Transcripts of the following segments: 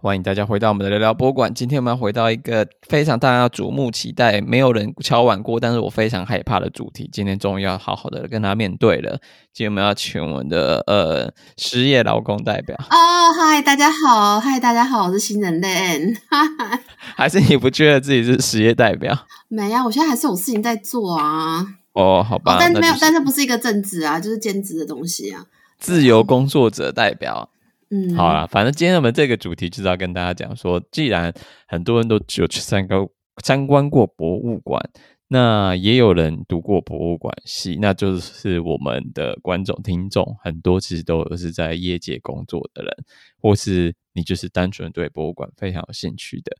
欢迎大家回到我们的聊聊博物馆。今天我们要回到一个非常大家瞩目期待、没有人敲碗过，但是我非常害怕的主题。今天终于要好好的跟他面对了。今天我们要请我们的呃失业劳工代表。哦，嗨，大家好，嗨，大家好，我是新人类。还是你不觉得自己是失业代表？没啊，我现在还是有事情在做啊。哦，好吧，哦、但是没有，就是、但是不是一个正职啊，就是兼职的东西啊。自由工作者代表。嗯，好啦，反正今天我们这个主题就是要跟大家讲说，既然很多人都只有去参观参观过博物馆，那也有人读过博物馆系，那就是我们的观众听众很多其实都是在业界工作的人，或是你就是单纯对博物馆非常有兴趣的。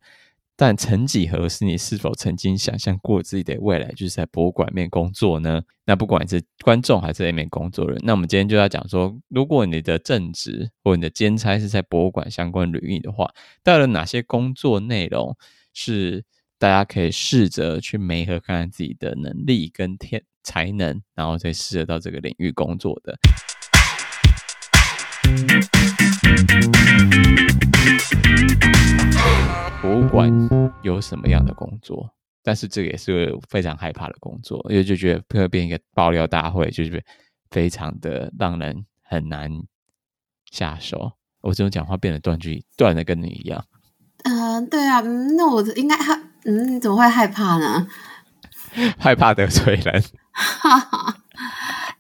但曾几何时，你是否曾经想象过自己的未来就是在博物馆面工作呢？那不管是观众还是在面工作人，那我们今天就要讲说，如果你的正职或你的兼差是在博物馆相关领域的话，到底哪些工作内容是大家可以试着去媒合看看自己的能力跟天才能，然后再试着到这个领域工作的。博物馆有什么样的工作？但是这个也是非常害怕的工作，因为就觉得会变一个爆料大会，就是非常的让人很难下手。我这种讲话变得断句断的跟你一样。嗯、呃，对啊，嗯，那我应该害，嗯，你怎么会害怕呢？害怕得罪人。哈哈。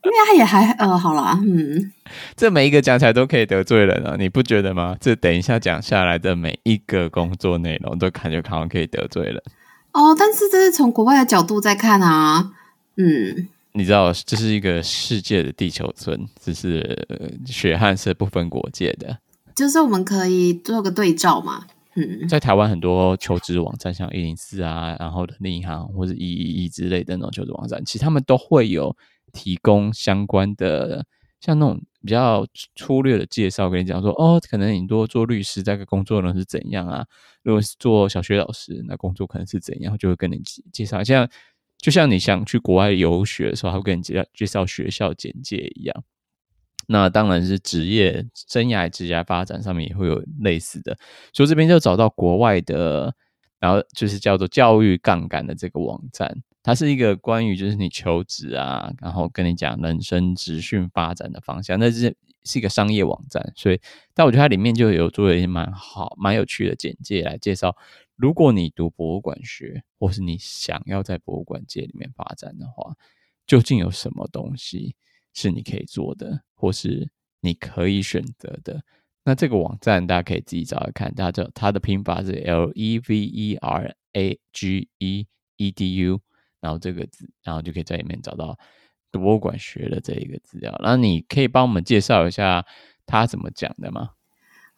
因为他也还呃，好啦，嗯，这每一个讲起来都可以得罪人啊，你不觉得吗？这等一下讲下来的每一个工作内容都感觉好像可以得罪人哦。但是这是从国外的角度在看啊，嗯，你知道这是一个世界的地球村，只是血汗是不分国界的，就是我们可以做个对照嘛，嗯，在台湾很多求职网站，像一零四啊，然后人力银行或者一一一之类的那种求职网站，其实他们都会有。提供相关的，像那种比较粗略的介绍，跟你讲说，哦，可能你多做律师，大概工作呢是怎样啊？如果是做小学老师，那工作可能是怎样？就会跟你介绍。像就像你想去国外游学的时候，他会跟你介绍介绍学校简介一样。那当然是职业生涯、职业发展上面也会有类似的。所以这边就找到国外的，然后就是叫做教育杠杆的这个网站。它是一个关于就是你求职啊，然后跟你讲人生职训发展的方向，那是是一个商业网站，所以但我觉得它里面就有做了一些蛮好、蛮有趣的简介来介绍，如果你读博物馆学，或是你想要在博物馆界里面发展的话，究竟有什么东西是你可以做的，或是你可以选择的？那这个网站大家可以自己找来看，它的它的拼法是 L E V E R A G E E D U。然后这个字，然后就可以在里面找到博物馆学的这一个资料。那你可以帮我们介绍一下他怎么讲的吗？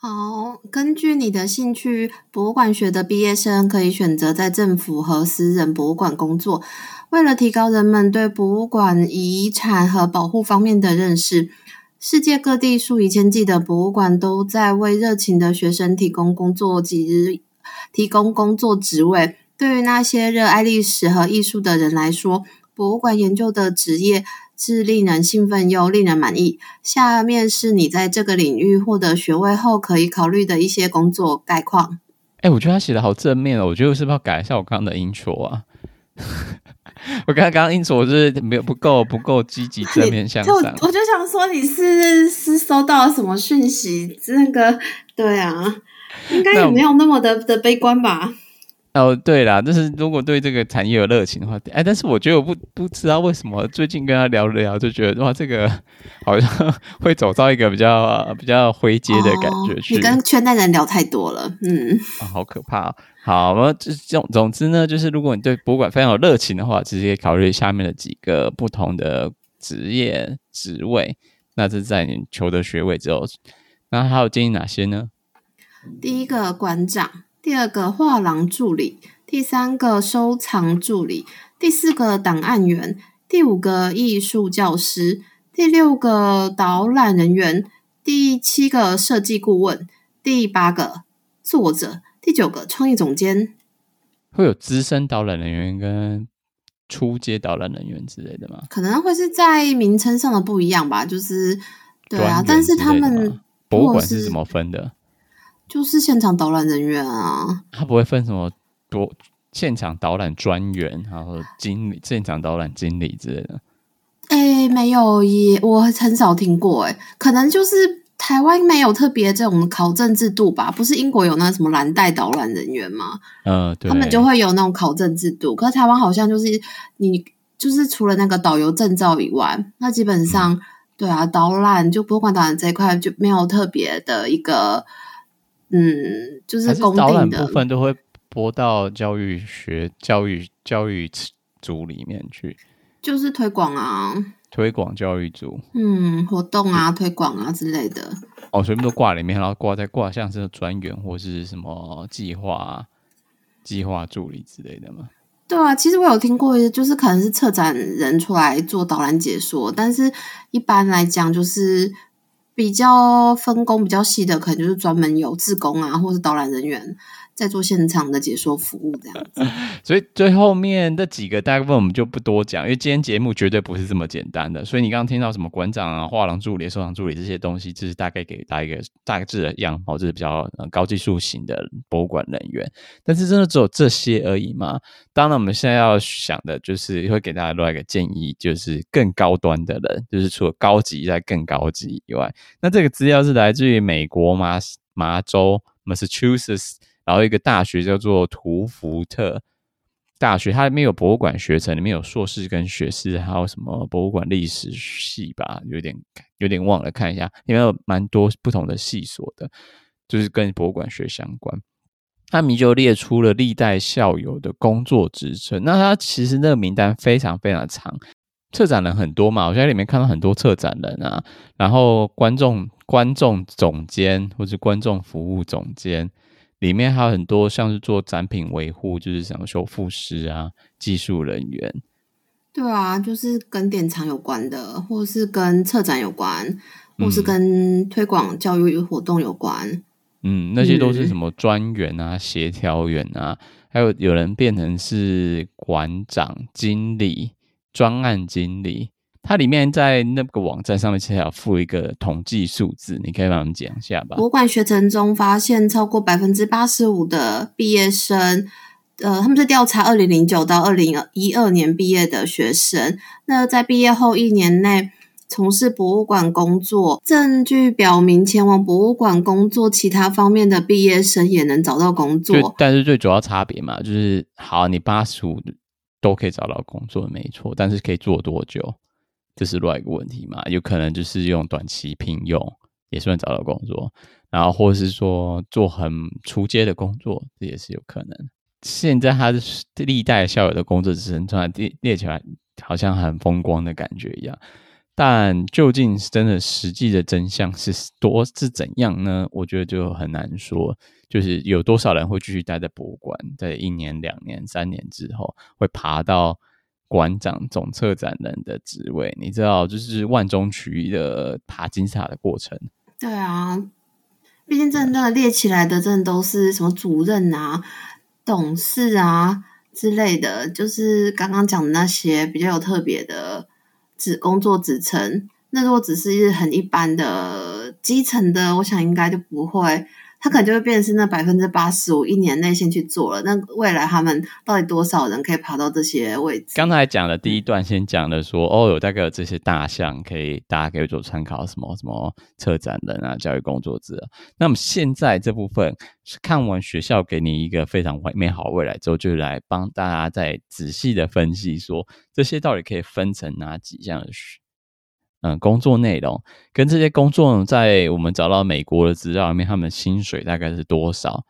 好，根据你的兴趣，博物馆学的毕业生可以选择在政府和私人博物馆工作。为了提高人们对博物馆遗产和保护方面的认识，世界各地数以千计的博物馆都在为热情的学生提供工作及提供工作职位。对于那些热爱历史和艺术的人来说，博物馆研究的职业是令人兴奋又令人满意。下面是你在这个领域获得学位后可以考虑的一些工作概况。哎，我觉得他写的好正面哦，我觉得我是不是要改一下我刚刚的 intro 啊？我刚刚刚 intro 是没有不够不够积极正面向上。我就想说你是是收到了什么讯息？那个对啊，应该也没有那么的的悲观吧。哦，对啦，就是如果对这个产业有热情的话，哎，但是我觉得我不不知道为什么最近跟他聊了聊，就觉得哇，这个好像会走到一个比较比较灰阶的感觉去。哦，你跟圈内人聊太多了，嗯，哦，好可怕。好，那这总总之呢，就是如果你对博物馆非常有热情的话，其实可以考虑下面的几个不同的职业职位。那这是在你求得学位之后，那还有建议哪些呢？第一个馆长。第二个画廊助理，第三个收藏助理，第四个档案员，第五个艺术教师，第六个导览人员，第七个设计顾问，第八个作者，第九个创意总监。会有资深导览人员跟初阶导览人员之类的吗？可能会是在名称上的不一样吧，就是对啊，但是他们博物馆是怎么分的？就是现场导览人员啊。他不会分什么多现场导览专员，然后经理、现场导览经理之类的。哎，没有耶，我很少听过。哎，可能就是台湾没有特别这种考证制度吧？不是英国有那什么蓝带导览人员吗？嗯，对，他们就会有那种考证制度。可是台湾好像就是你就是除了那个导游证照以外，那基本上、嗯、对啊，导览就博物馆导览这一块就没有特别的一个，嗯，就是公定的导览部分都会拨到教育学、教育教育组里面去。就是推广啊，推广教育组，嗯，活动啊，推广啊之类的。哦，全部都挂里面，然后挂在挂像是专员或是什么计划、计划助理之类的吗？对啊，其实我有听过，就是可能是策展人出来做导览解说，但是一般来讲，就是比较分工比较细的，可能就是专门有志工啊，或是导览人员。在做现场的解说服务这样子，所以最后面这几个大部分我们就不多讲，因为今天节目绝对不是这么简单的。所以你刚刚听到什么馆长啊、画廊助理、收藏助理这些东西，就是大概给大家一个大致的样貌，就是比较高技术型的博物馆人员。但是真的只有这些而已吗？当然，我们现在要想的就是会给大家另外一个建议，就是更高端的人，就是除了高级再更高级以外，那这个资料是来自于美国麻麻州 Massachusetts。然后一个大学叫做图福特大学，它里面有博物馆学程，里面有硕士跟学士，还有什么博物馆历史系吧，有点有点忘了，看一下，因为有蛮多不同的系所的，就是跟博物馆学相关。他们就列出了历代校友的工作职称，那他其实那个名单非常非常长，策展人很多嘛，我在里面看到很多策展人啊，然后观众观众总监或者观众服务总监。里面还有很多像是做展品维护，就是像修复师啊、技术人员。对啊，就是跟典藏有关的，或是跟策展有关，或是跟推广教育活动有关。嗯，那些都是什么专员啊、协调员啊，还有有人变成是馆长、经理、专案经理。它里面在那个网站上面其实还有附一个统计数字，你可以帮我们讲一下吧。博物馆学程中发现，超过百分之八十五的毕业生，呃，他们是调查二零零九到二零一二年毕业的学生。那在毕业后一年内从事博物馆工作，证据表明，前往博物馆工作其他方面的毕业生也能找到工作。但是最主要差别嘛，就是好，你八十五都可以找到工作，没错，但是可以做多久？这是另外一个问题嘛？有可能就是用短期聘用也算找到工作，然后或是说做很初阶的工作，这也是有可能。现在他的历代校友的工作职称突然列列起来，好像很风光的感觉一样。但究竟真的实际的真相是多是怎样呢？我觉得就很难说。就是有多少人会继续待在博物馆，在一年、两年、三年之后会爬到。馆长、总策展人的职位，你知道，就是万中取一的爬金字塔的过程。对啊，毕竟真的列起来的，真的都是什么主任啊、董事啊之类的，就是刚刚讲的那些比较有特别的职工作职称。那如果只是很一般的基层的，我想应该就不会。他可能就会变成是那百分之八十五，一年内先去做了。那未来他们到底多少人可以爬到这些位置？刚才讲的第一段先讲的说，哦，有大概有这些大项可以大家可以做参考，什么什么策展人啊、教育工作者。那么现在这部分是看完学校给你一个非常美好未来之后，就来帮大家再仔细的分析说，这些到底可以分成哪几项嗯，工作内容跟这些工作，在我们找到美国的资料里面，他们薪水大概是多少？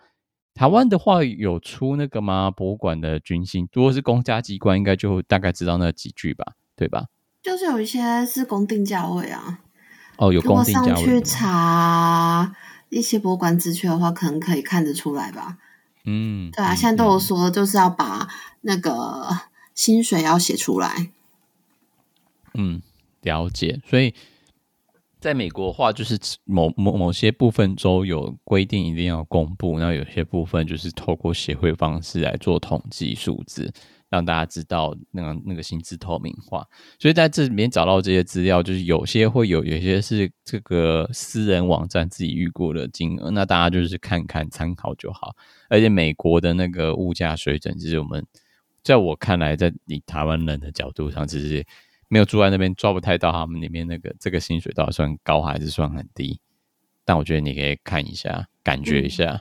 台湾的话有出那个吗？博物馆的军薪，如果是公家机关，应该就大概知道那几句吧，对吧？就是有一些是公定价位啊。哦，有公定价位。如果上去查一些博物馆资讯的话，可能可以看得出来吧。嗯，对啊，现在都有说，就是要把那个薪水要写出来。嗯。了解，所以在美国的话，就是某某某些部分州有规定一定要公布，那有些部分就是透过协会方式来做统计数字。让大家知道那个那个薪资透明化。所以在这里面找到这些资料，就是有些会有，有些是这个私人网站自己预估的金额，那大家就是看看参考就好。而且美国的那个物价水准，其实我们在我看来，在以台湾人的角度上，其实没有住在那边，抓不太到他们里面那个这个薪水到底算高还是算很低。但我觉得你可以看一下，感觉一下，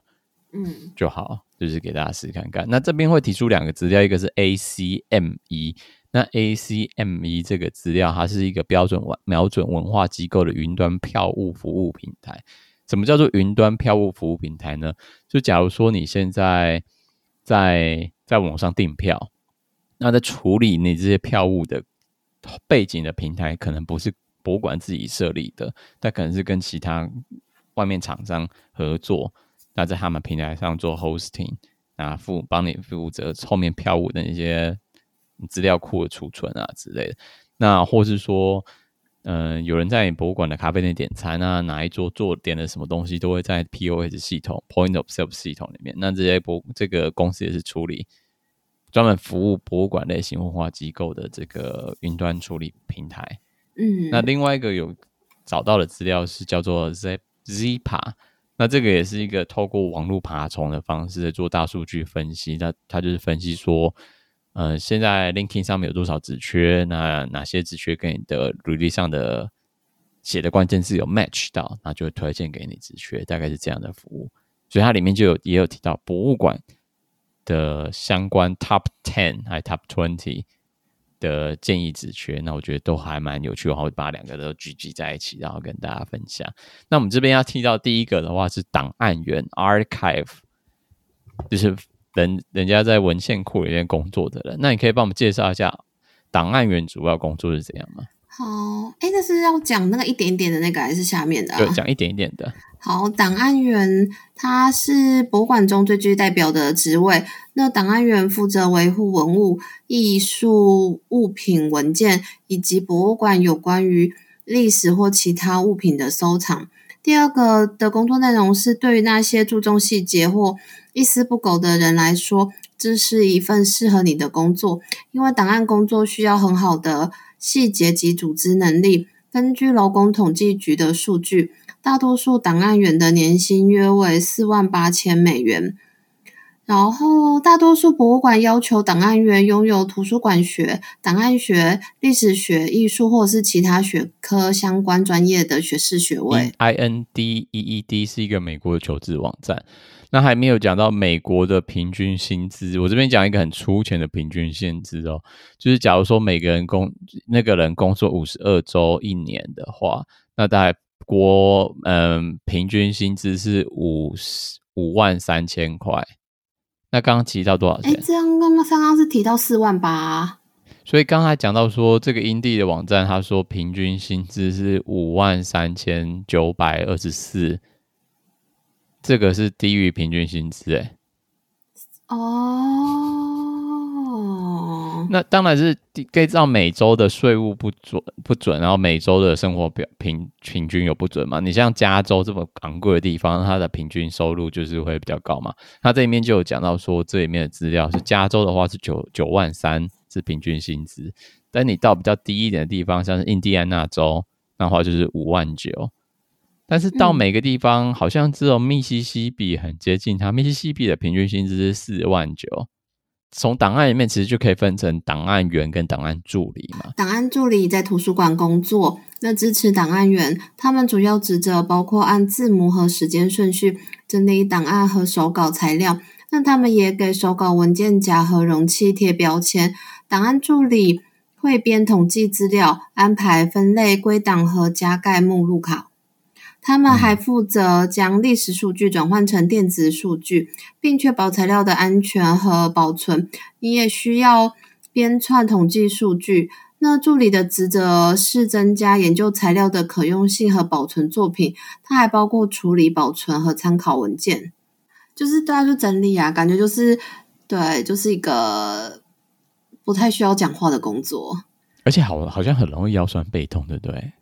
嗯，就好，就是给大家试看看。那这边会提出两个资料，一个是 ACME，那 ACME 这个资料，它是一个标准文瞄准文化机构的云端票务服务平台。什么叫做云端票务服务平台呢？就假如说你现在在在网上订票，那在处理你这些票务的背景的平台，可能不是博物馆自己设立的，但可能是跟其他。外面厂商合作，那在他们平台上做 hosting，那负帮你负责后面票务的那些资料库的储存啊之类的。那或是说，嗯、有人在博物馆的咖啡店点餐啊，哪一桌做点了什么东西，都会在 POS 系统 （Point of Sale） 系统里面。那这些博这个公司也是处理专门服务博物馆类型文化机构的这个云端处理平台。嗯，那另外一个有找到的资料是叫做 Zip。Zipa，那这个也是一个透过网络爬虫的方式做大数据分析。那它就是分析说，呃，现在 LinkedIn 上面有多少职缺？那哪些职缺跟你的履历上的写的关键字有 match 到，那就会推荐给你职缺。大概是这样的服务。所以它里面就有也有提到博物馆的相关 Top Ten 还 Top Twenty。的建议职缺，那我觉得都还蛮有趣，我会把两个都聚集在一起，然后跟大家分享。那我们这边要提到第一个的话是档案员 （Archive），就是人人家在文献库里面工作的人。那你可以帮我们介绍一下档案员主要工作是怎样吗？好，哎，那是要讲那个一点点的那个，还是下面的啊？对，讲一点一点的。好，档案员他是博物馆中最具代表的职位。那档案员负责维护文物、艺术物品、文件以及博物馆有关于历史或其他物品的收藏。第二个的工作内容是，对于那些注重细节或一丝不苟的人来说，这是一份适合你的工作，因为档案工作需要很好的细节及组织能力。根据劳工统计局的数据。大多数档案员的年薪约为四万八千美元，然后大多数博物馆要求档案员拥有图书馆学、档案学、历史学、艺术或者是其他学科相关专业的学士学位。Indeed 是一个美国的求职网站，那还没有讲到美国的平均薪资。我这边讲一个很粗浅的平均薪资哦，就是假如说每个人工那个人工作五十二周一年的话，那大概。国嗯，平均薪资是五十五万三千块。那刚刚提到多少钱？哎，这样刚刚刚刚是提到四万八。所以刚才讲到说，这个 Indeed 的网站，他说平均薪资是五万三千九百二十四，这个是低于平均薪资哎。哦。那当然是可以知道每周的税务不准不准，然后每周的生活表平平均有不准嘛？你像加州这么昂贵的地方，它的平均收入就是会比较高嘛。它这里面就有讲到说，这里面的资料是加州的话是九九万三是平均薪资，但你到比较低一点的地方，像是印第安纳州，那话就是五万九。但是到每个地方，好像只有密西西比很接近它，密西西比的平均薪资是四万九。从档案里面其实就可以分成档案员跟档案助理嘛。档案助理在图书馆工作，那支持档案员，他们主要职责包括按字母和时间顺序整理档案和手稿材料。那他们也给手稿文件夹和容器贴标签。档案助理会编统计资料，安排分类归档和加盖目录卡。他们还负责将历史数据转换成电子数据，并确保材料的安全和保存。你也需要编串统计数据。那助理的职责是增加研究材料的可用性和保存作品。它还包括处理、保存和参考文件，就是大家，就整理啊，感觉就是对，就是一个不太需要讲话的工作。而且好，好像很容易腰酸背痛，对不对？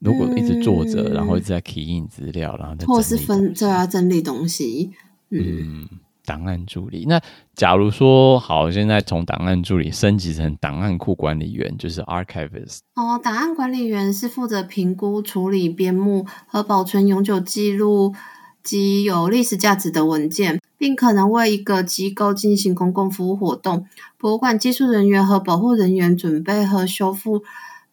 如果一直坐着，嗯，然后一直在 key in 资料，然后再或是分这啊整理东西，嗯，档案助理。那假如说好，现在从档案助理升级成档案库管理员，就是 archivist。哦，档案管理员是负责评估、处理、编目和保存永久记录及有历史价值的文件，并可能为一个机构进行公共服务活动。博物馆技术人员和保护人员准备和修复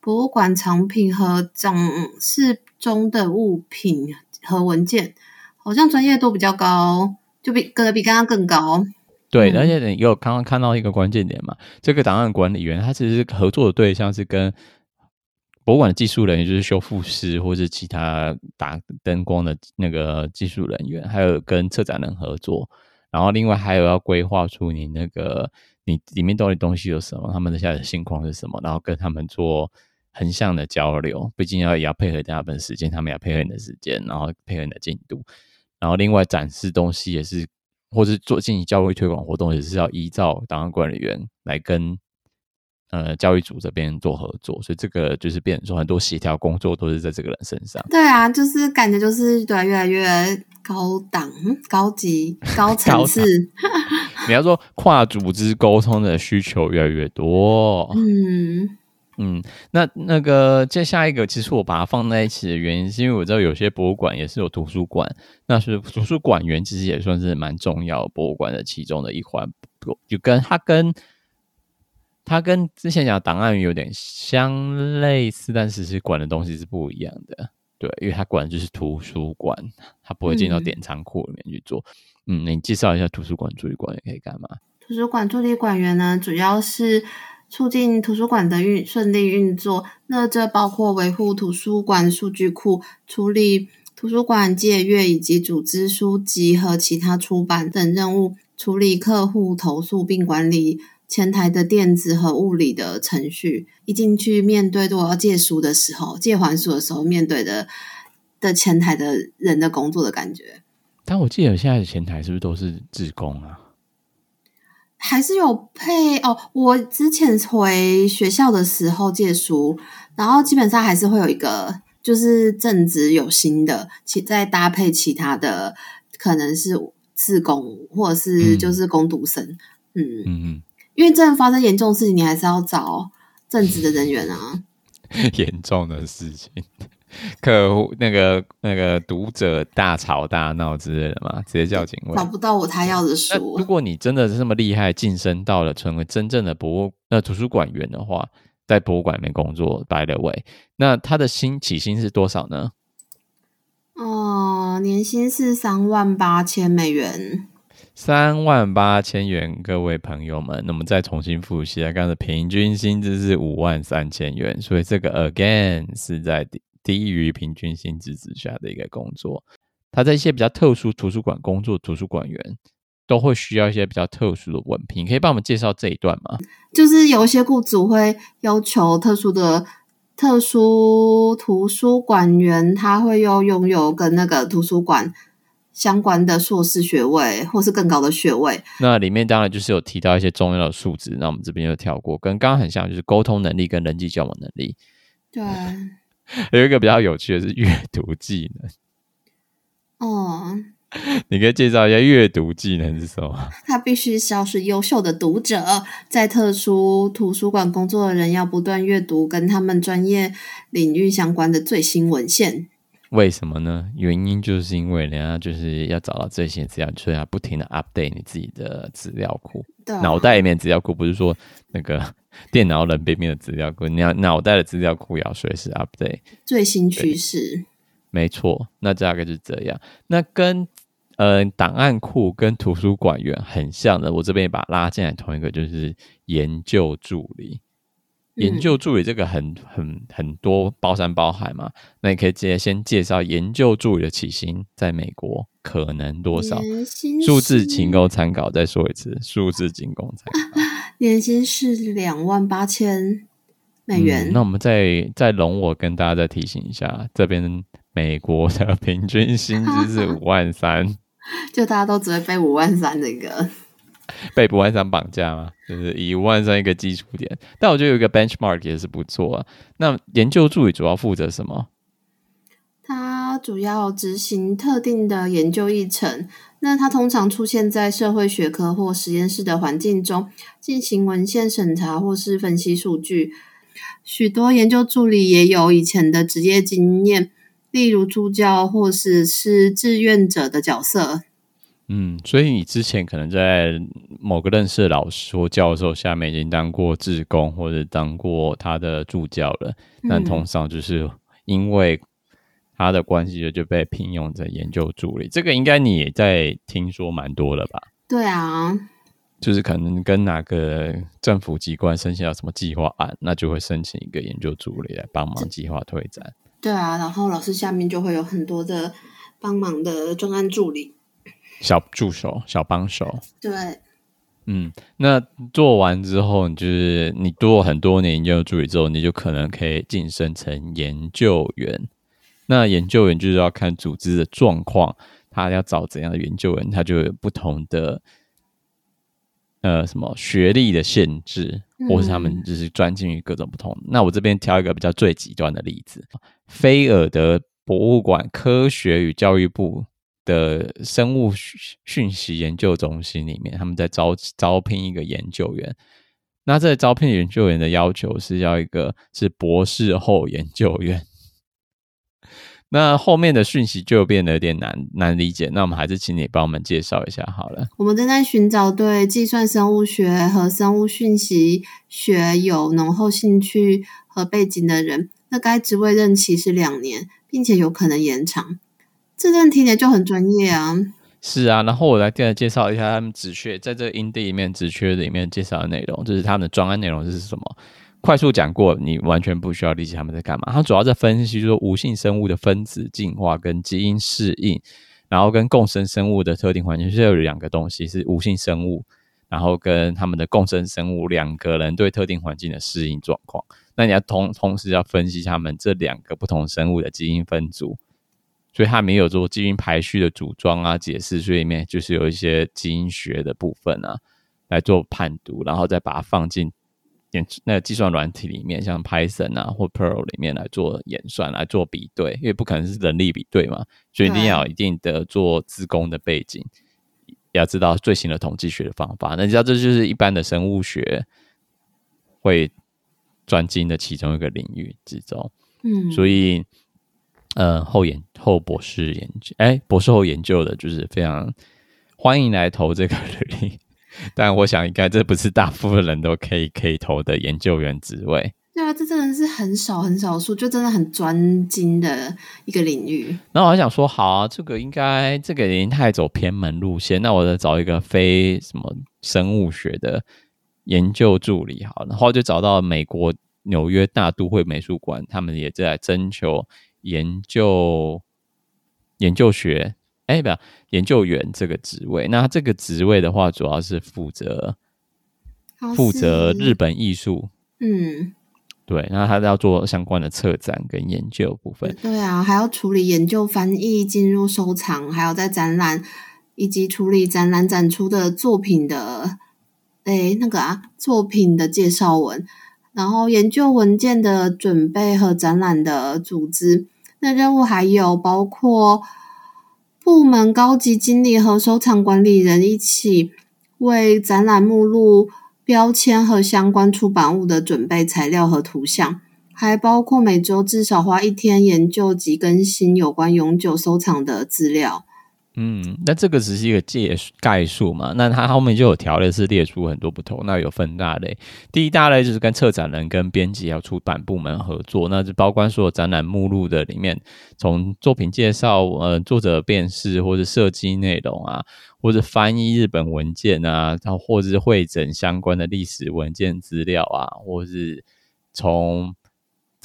博物馆藏品和展示中的物品和文件。好像专业度比较高，就比可能比刚刚更高。对，而且你有刚刚看到一个关键点嘛？这个档案管理员他其实合作的对象是跟博物馆的技术人员，就是修复师或是其他打灯光的那个技术人员，还有跟策展人合作。然后另外还有要规划出你那个你里面到底东西有什么，他们的现在的情况是什么，然后跟他们做。横向的交流，毕竟要也要配合他们的时间，他们也要配合你的时间，然后配合你的进度，然后另外展示东西也是，或是做进行教育推广活动，也是要依照档案管理员来跟呃教育组这边做合作，所以这个就是变成说很多协调工作都是在这个人身上。对啊，就是感觉就是对，越来越高档、高级、高 层次。你要说跨组织沟通的需求越来越多，嗯。嗯，那那个接下一个，其实我把它放在一起的原因，是因为我知道有些博物馆也是有图书馆，那是图书馆员其实也算是蛮重要博物馆的其中的一环，就跟他跟他跟之前讲档案有点相类似，但是是管的东西是不一样的，对，因为他管的就是图书馆，他不会进到典藏库里面去做。嗯，嗯，你介绍一下图书馆助理馆员可以干嘛？图书馆助理馆员呢，主要是。促进图书馆的运顺利运作，那这包括维护图书馆数据库、处理图书馆借阅以及组织书籍和其他出版等任务、处理客户投诉并管理前台的电子和物理的程序。一进去面对我要借书的时候、借还书的时候面对的的前台的人的工作的感觉。但我记得现在的前台是不是都是志工啊？还是有配哦。我之前回学校的时候借书，然后基本上还是会有一个，就是正职有薪的，其再搭配其他的，可能是自工或者是就是工读生。嗯嗯嗯，因为真的发生严重的事情，你还是要找正职的人员啊。严重的事情。客户那个那个读者大吵大闹之类的嘛，直接叫警卫。找不到我他要的书。如果你真的是这么厉害，晋升到了成为真正的博物那图书馆员的话，在博物馆里面工作，by the way，那他的薪起薪是多少呢？哦、呃，年薪是三万八千美元。三万八千元，各位朋友们，那么再重新复习一下，刚才的平均薪资是五万三千元，所以这个 again 是在。低于平均薪资之下的一个工作，他在一些比较特殊图书馆工作，图书馆员都会需要一些比较特殊的文凭，可以帮我们介绍这一段吗？就是有一些雇主会要求特殊的特殊图书馆员，他会要拥有跟那个图书馆相关的硕士学位，或是更高的学位。那里面当然就是有提到一些重要的数值，那我们这边就跳过，跟刚刚很像，就是沟通能力跟人际交往能力。对。有一个比较有趣的是阅读技能。哦，你可以介绍一下阅读技能是什么？他必须是要是优秀的读者，在特殊图书馆工作的人要不断阅读跟他们专业领域相关的最新文献。为什么呢？原因就是因为人家就是要找到最新资料，所以要不停的 update 你自己的资料库。对，脑袋里面资料库不是说那个。电脑冷冰冰的资料库，你要脑袋的资料库要随时 update 最新趋势。没错，那大概是这样。那跟呃档案库跟图书馆员很像的，我这边也把它拉进来同一个，就是研究助理。嗯、研究助理这个很很很多包山包海嘛，那你可以直接先介绍研究助理的起薪在美国可能多少？数字仅供参考。再说一次，数字仅供参考。年薪是两万八千美元。嗯、那我们再再容我跟大家再提醒一下，这边美国的 平均薪资是五万三，就大家都只会背五万三这个，被不万三绑架吗？就是以万三一个基础点，但我觉得有一个 benchmark 也是不错啊。那研究助理主要负责什么？他主要执行特定的研究议程，那它通常出现在社会学科或实验室的环境中，进行文献审查或是分析数据。许多研究助理也有以前的职业经验，例如助教或是是志愿者的角色。嗯，所以你之前可能在某个认识的老师或教授下面已经当过志工，或者当过他的助教了。但通常就是因为他的关系，就被聘用在研究助理。这个应该你也在听说蛮多了吧？对啊，就是可能跟哪个政府机关申请到什么计划案，那就会申请一个研究助理来帮忙计划推展。对啊，然后老师下面就会有很多的帮忙的专案助理。小助手、小帮手，对，嗯，那做完之后，就是你做很多年研究助理之后，你就可能可以晋升成研究员。那研究员就是要看组织的状况，他要找怎样的研究员，他就有不同的呃什么学历的限制，或是他们就是专精于各种不同。嗯、那我这边挑一个比较最极端的例子，菲尔德博物馆科学与教育部。的生物讯息研究中心里面，他们在招招聘一个研究员。那这招聘研究员的要求是要一个是博士后研究员。那后面的讯息就变得有点难难理解。那我们还是请你帮我们介绍一下好了。我们正在寻找对计算生物学和生物讯息学有浓厚兴趣和背景的人。那该职位任期是两年，并且有可能延长。这段听起来就很专业啊！是啊，然后我来再介绍一下他们职缺，在这个 indie 里面职缺里面介绍的内容，就是他们的专案内容是什么？快速讲过，你完全不需要理解他们在干嘛。他主要在分析说无性生物的分子进化跟基因适应，然后跟共生生物的特定环境，是有两个东西是无性生物，然后跟他们的共生生物两个人对特定环境的适应状况。那你要同同时要分析他们这两个不同生物的基因分组。所以它没有做基因排序的组装啊、解释，所以里面就是有一些基因学的部分啊来做判读，然后再把它放进演那个计算软体里面，像 Python 啊或 Perl 里面来做演算、来做比对，因为不可能是人力比对嘛，所以一定要有一定的做自工的背景，要知道最新的统计学的方法。那你知道这就是一般的生物学会专精的其中一个领域之中，嗯，所以。呃，后研后博士研究，哎，博士后研究的，就是非常欢迎来投这个履历。但我想，应该这不是大部分人都可以可以投的研究员职位。对啊，这真的是很少很少数，就真的很专精的一个领域。那我还想说，好啊，这个应该这个已经太走偏门路线，那我再找一个非什么生物学的研究助理好，然后就找到美国纽约大都会美术馆，他们也在征求。研究研究学，哎、欸，不，研究员这个职位。那这个职位的话，主要是负责负责日本艺术。嗯，对。那他要做相关的策展跟研究部分。对啊，还要处理研究翻译进入收藏，还有在展览以及处理展览展出的作品的，哎、欸，那个啊，作品的介绍文，然后研究文件的准备和展览的组织。那任务还有包括部门高级经理和收藏管理人一起为展览目录、标签和相关出版物的准备材料和图像，还包括每周至少花一天研究及更新有关永久收藏的资料。嗯，那这个只是一个介概述嘛？那它后面就有条列是列出很多不同，那有分大类。第一大类就是跟策展人、跟编辑要出版部门合作，那就包括所有展览目录的里面，从作品介绍、呃作者辨识或者设计内容啊，或者翻译日本文件啊，然后或者是汇整相关的历史文件资料啊，或是从。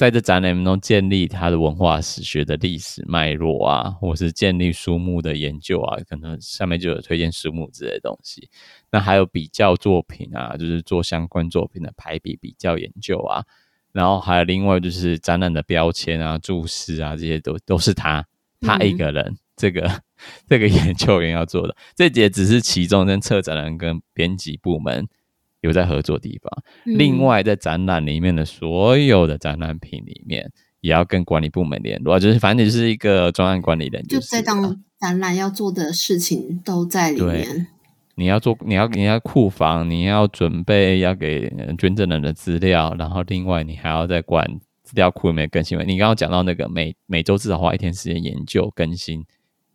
在这展览中建立它的文化史学的历史脉络啊，或是建立书目的研究啊，可能上面就有推荐书目之类的东西。那还有比较作品啊，就是做相关作品的排比、比较研究啊。然后还有另外就是展览的标签啊、注释啊，这些都都是他他一个人、嗯、这个这个研究员要做的。这也只是其中跟策展人跟编辑部门。有在合作的地方，另外在展览里面的所有的展览品里面，也要跟管理部门联络，就是反正就是一个专案管理人，就这档展览要做的事情都在里面。你要做，你要你要库房，你要准备要给捐赠人的资料，然后另外你还要再管资料库有没有更新。你刚刚讲到那个每每周至少花一天时间研究更新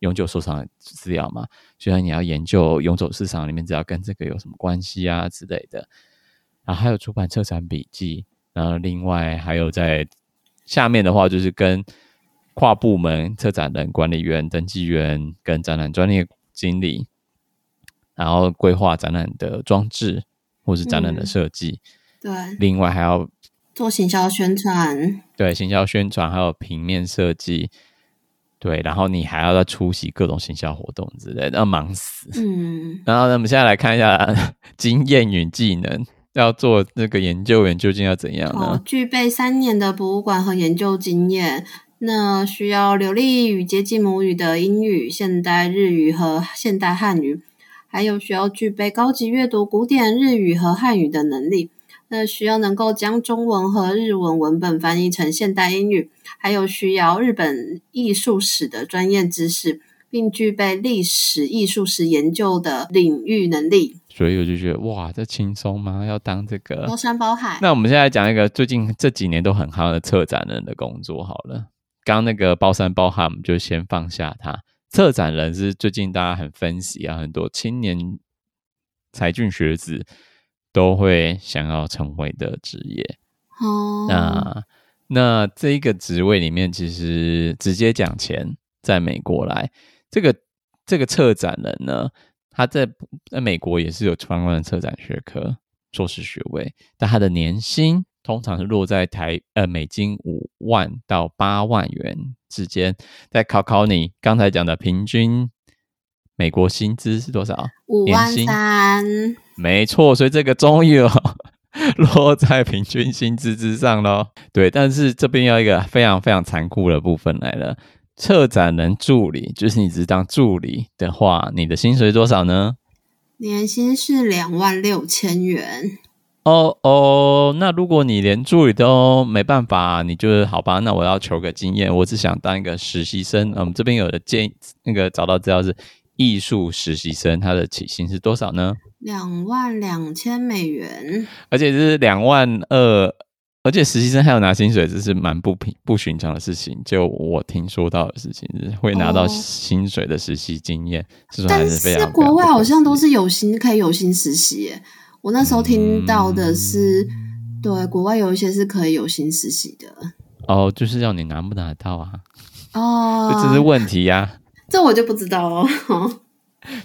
永久收藏的资料嘛，所以你要研究永久市场里面只要跟这个有什么关系啊之类的。然后还有出版策展笔记，然后另外还有在下面的话就是跟跨部门策展人、管理员、登记员跟展览专业经理。然后规划展览的装置，或是展览的设计，嗯，对。另外还要做行销宣传，对，行销宣传还有平面设计，对。然后你还要再出席各种行销活动之类的，要忙死。嗯。然后呢，我们现在来看一下 经验与技能，要做那个研究员究竟要怎样呢？具备三年的博物馆和研究经验，那需要流利与接近母语的英语、现代日语和现代汉语。还有需要具备高级阅读古典日语和汉语的能力，那需要能够将中文和日文文本翻译成现代英语，还有需要日本艺术史的专业知识，并具备历史艺术史研究的领域能力。所以我就觉得哇，这轻松吗？要当这个包山包海？那我们现在讲一个最近这几年都很夯的策展人的工作好了。刚刚那个包山包海，我们就先放下它。策展人是最近大家很分析啊，很多青年才俊学子都会想要成为的职业。哦，那那这一个职位里面，其实直接讲钱，在美国来，这个这个策展人呢，他在在美国也是有相关的策展学科硕士学位，但他的年薪。通常是落在台呃美金五万到八万元之间。再考考你，刚才讲的平均美国薪资是多少？五万三。没错，所以这个终于有 落在平均薪资之上喽。对，但是这边要一个非常非常残酷的部分来了。策展人助理，就是你只当助理的话，你的薪水多少呢？年薪是两万六千元。哦哦，那如果你连助理都没办法，你就是好吧？那我要求个经验，我只想当一个实习生。我们这边有的建议，那个找到资料是艺术实习生，他的起薪是多少呢？两万两千美元，而且这是两万二，而且实习生还有拿薪水，这是蛮不平不寻常的事情。就我听说到的事情，是会拿到薪水的实习经验，是说还是非常，但是国外好像都是有薪可以有薪实习耶。我那时候听到的是，嗯、对，国外有一些是可以有薪实习的。哦，就是要你拿不拿得到啊？哦，这是问题呀、啊。这我就不知道哦。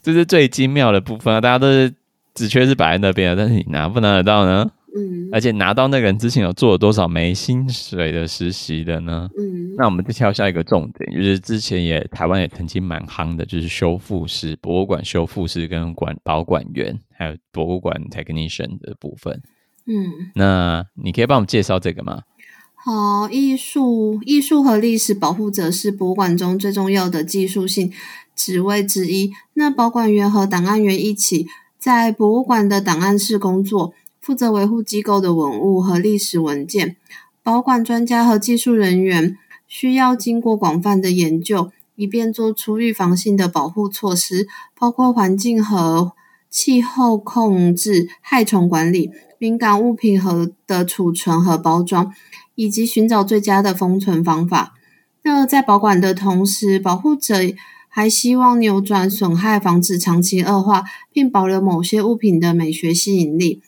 这是最精妙的部分啊！大家都是职缺是摆在那边的，但是你拿不拿得到呢？嗯。而且拿到那个人之前有做了多少没薪水的实习的呢？嗯。那我们就跳下一个重点，就是之前也台湾也曾经蛮夯的，就是修复师、博物馆修复师跟管保管员。还有博物馆 technician 的部分，嗯，那你可以帮我们介绍这个吗？好，艺术、艺术和历史保护者是博物馆中最重要的技术性职位之一。那保管员和档案员一起在博物馆的档案室工作，负责维护机构的文物和历史文件。保管专家和技术人员需要经过广泛的研究，以便做出预防性的保护措施，包括环境和气候控制、害虫管理、敏感物品和的储存和包装，以及寻找最佳的封存方法。那在保管的同时，保护者还希望扭转损害，防止长期恶化，并保留某些物品的美学吸引力。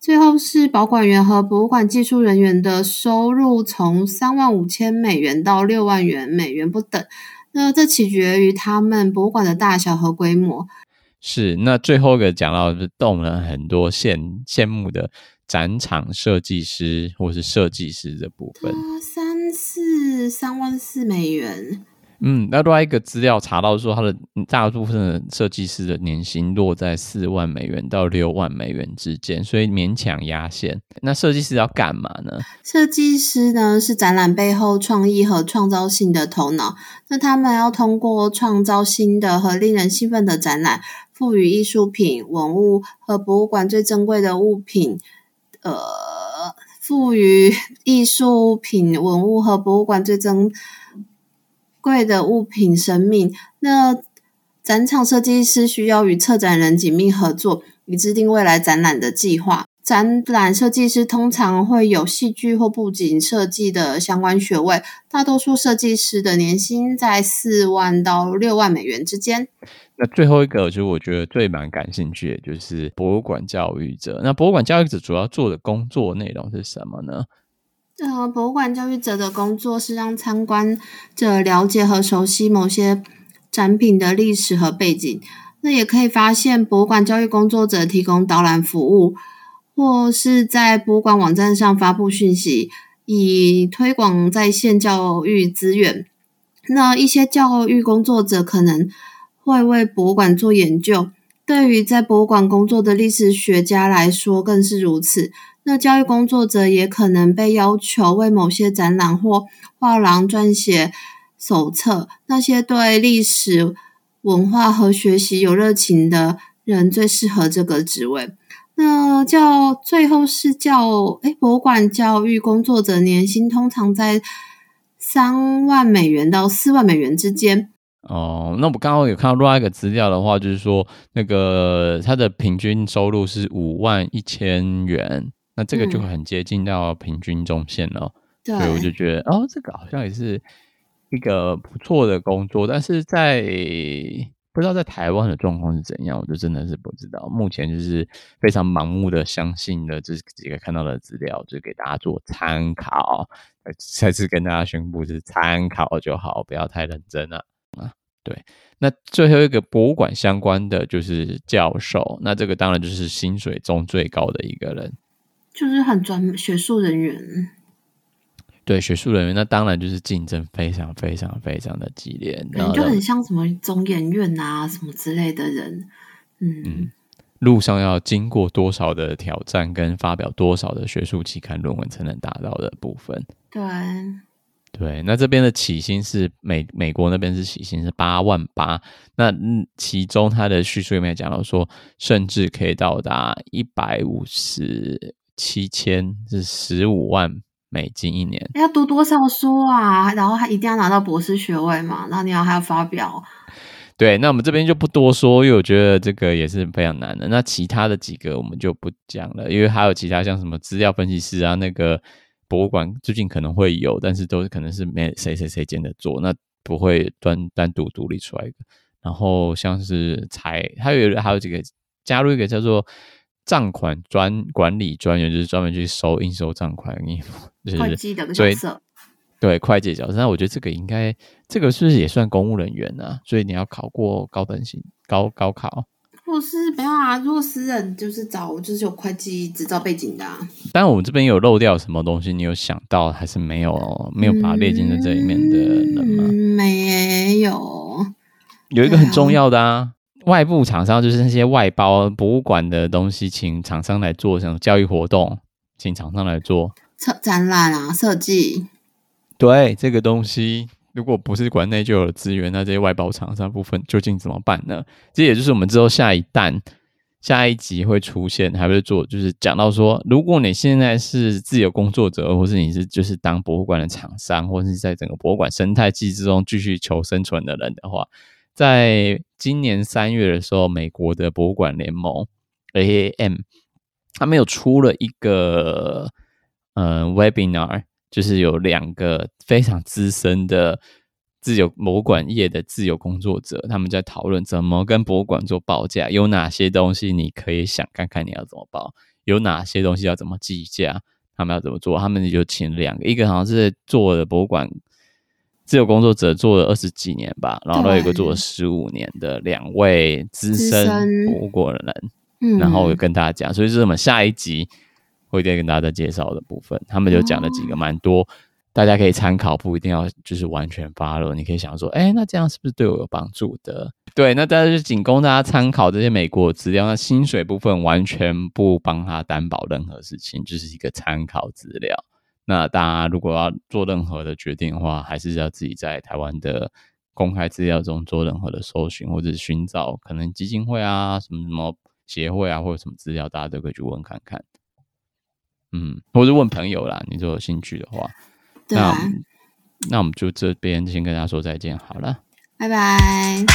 最后是保管员和博物馆技术人员的收入，从三万五千美元到六万元美元不等。那这取决于他们博物馆的大小和规模。是，那最后一个讲到是动了很多羡羡慕的展场设计师或是设计师的部分，三四三万四美元。嗯，那另外一个资料查到说，他的大部分的设计师的年薪落在四万美元到六万美元之间，所以勉强压线。那设计师要干嘛呢？设计师呢是展览背后创意和创造性的头脑。那他们要通过创造新的和令人兴奋的展览，赋予艺术品、文物和博物馆最珍贵的物品，呃。赋予艺术品、文物和博物馆最珍贵的物品生命。那展场设计师需要与策展人紧密合作，以制定未来展览的计划。展览设计师通常会有戏剧或布景设计的相关学位，大多数设计师的年薪在四万到六万美元之间。那最后一个，就是我觉得最蛮感兴趣的，就是博物馆教育者。那博物馆教育者主要做的工作内容是什么呢？呃，博物馆教育者的工作是让参观者了解和熟悉某些展品的历史和背景。那也可以发现，博物馆教育工作者提供导览服务。或是在博物馆网站上发布讯息，以推广在线教育资源。那一些教育工作者可能会为博物馆做研究，对于在博物馆工作的历史学家来说更是如此。那教育工作者也可能被要求为某些展览或画廊撰写手册。那些对历史文化和学习有热情的人最适合这个职位。那叫最后是叫诶，博物馆教育工作者年薪通常在三万美元到四万美元之间。哦，那我刚刚有看到另外一个资料的话，就是说那个他的平均收入是五万一千元，那这个就很接近到平均中线了。对、嗯，所以我就觉得哦，这个好像也是一个不错的工作，但是在。不知道在台湾的状况是怎样，我就真的是不知道。目前就是非常盲目的相信了这几个看到的资料，就给大家做参考。再次跟大家宣布，是参考就好，不要太认真了啊。对，那最后一个博物馆相关的就是教授，那这个当然就是薪水中最高的一个人，就是很专学术人员。对学术人员，那当然就是竞争非常非常非常的激烈，感觉就很像什么中研院啊什么之类的人，嗯，嗯，路上要经过多少的挑战，跟发表多少的学术期刊论文才能达到的部分。对，对，那这边的起薪是美美国那边是起薪是八万八，那嗯，其中他的叙述里面讲到说，甚至可以到达一百五十七千是十五万。美金一年要读多少书啊？然后还一定要拿到博士学位嘛？然后你要还要发表。对，那我们这边就不多说，因为我觉得这个也是非常难的。那其他的几个我们就不讲了，因为还有其他像什么资料分析师啊，那个博物馆最近可能会有，但是都是可能是没谁谁谁兼着做，那不会单单独独立出来一个。然后像是财，还有还有几个加入一个叫做。账款专管理专员就是专门去收应收账款，就是会计的角色。对，会计角色。那我觉得这个应该，这个是不是也算公务人员呢、啊？所以你要考过高等型高高考。或是没有啊？如果私人就是找就是有会计执照背景的、啊。当然，我们这边有漏掉什么东西？你有想到还是没有？没有把它列进在这里面的人吗？嗯、没有。有一个很重要的啊。外部厂商就是那些外包博物馆的东西，请厂商来做，像教育活动，请厂商来做策展览啊，设计。对这个东西，如果不是馆内就有的资源，那这些外包厂商部分究竟怎么办呢？这也就是我们之后下一弹、下一集会出现，还会做，就是讲到说，如果你现在是自由工作者，或是你是就是当博物馆的厂商，或是在整个博物馆生态系之中继续求生存的人的话。在今年三月的时候，美国的博物馆联盟 AAM，他们有出了一个呃 webinar，就是有两个非常资深的自由博物馆业的自由工作者，他们在讨论怎么跟博物馆做报价，有哪些东西你可以想看看你要怎么报，有哪些东西要怎么计价，他们要怎么做，他们就请两个，一个好像是做的博物馆。自由工作者做了二十几年吧，然后还有一个做了十五年的两位资深博物馆的人，嗯，然后我跟大家讲，所以是我们下一集会再跟大家介绍的部分，他们就讲了几个蛮多，大家可以参考，不一定要就是完全 follow，你可以想说，哎，那这样是不是对我有帮助的？对，那大家就仅供大家参考这些美国资料，那薪水部分完全不帮他担保任何事情，就是一个参考资料。那大家如果要做任何的决定的话，还是要自己在台湾的公开资料中做任何的搜寻，或者寻找可能基金会啊、什么什么协会啊，或者什么资料，大家都可以去问看看。嗯，或者问朋友啦，你如果有兴趣的话。对啊。那我们就这边先跟大家说再见，好了，拜拜。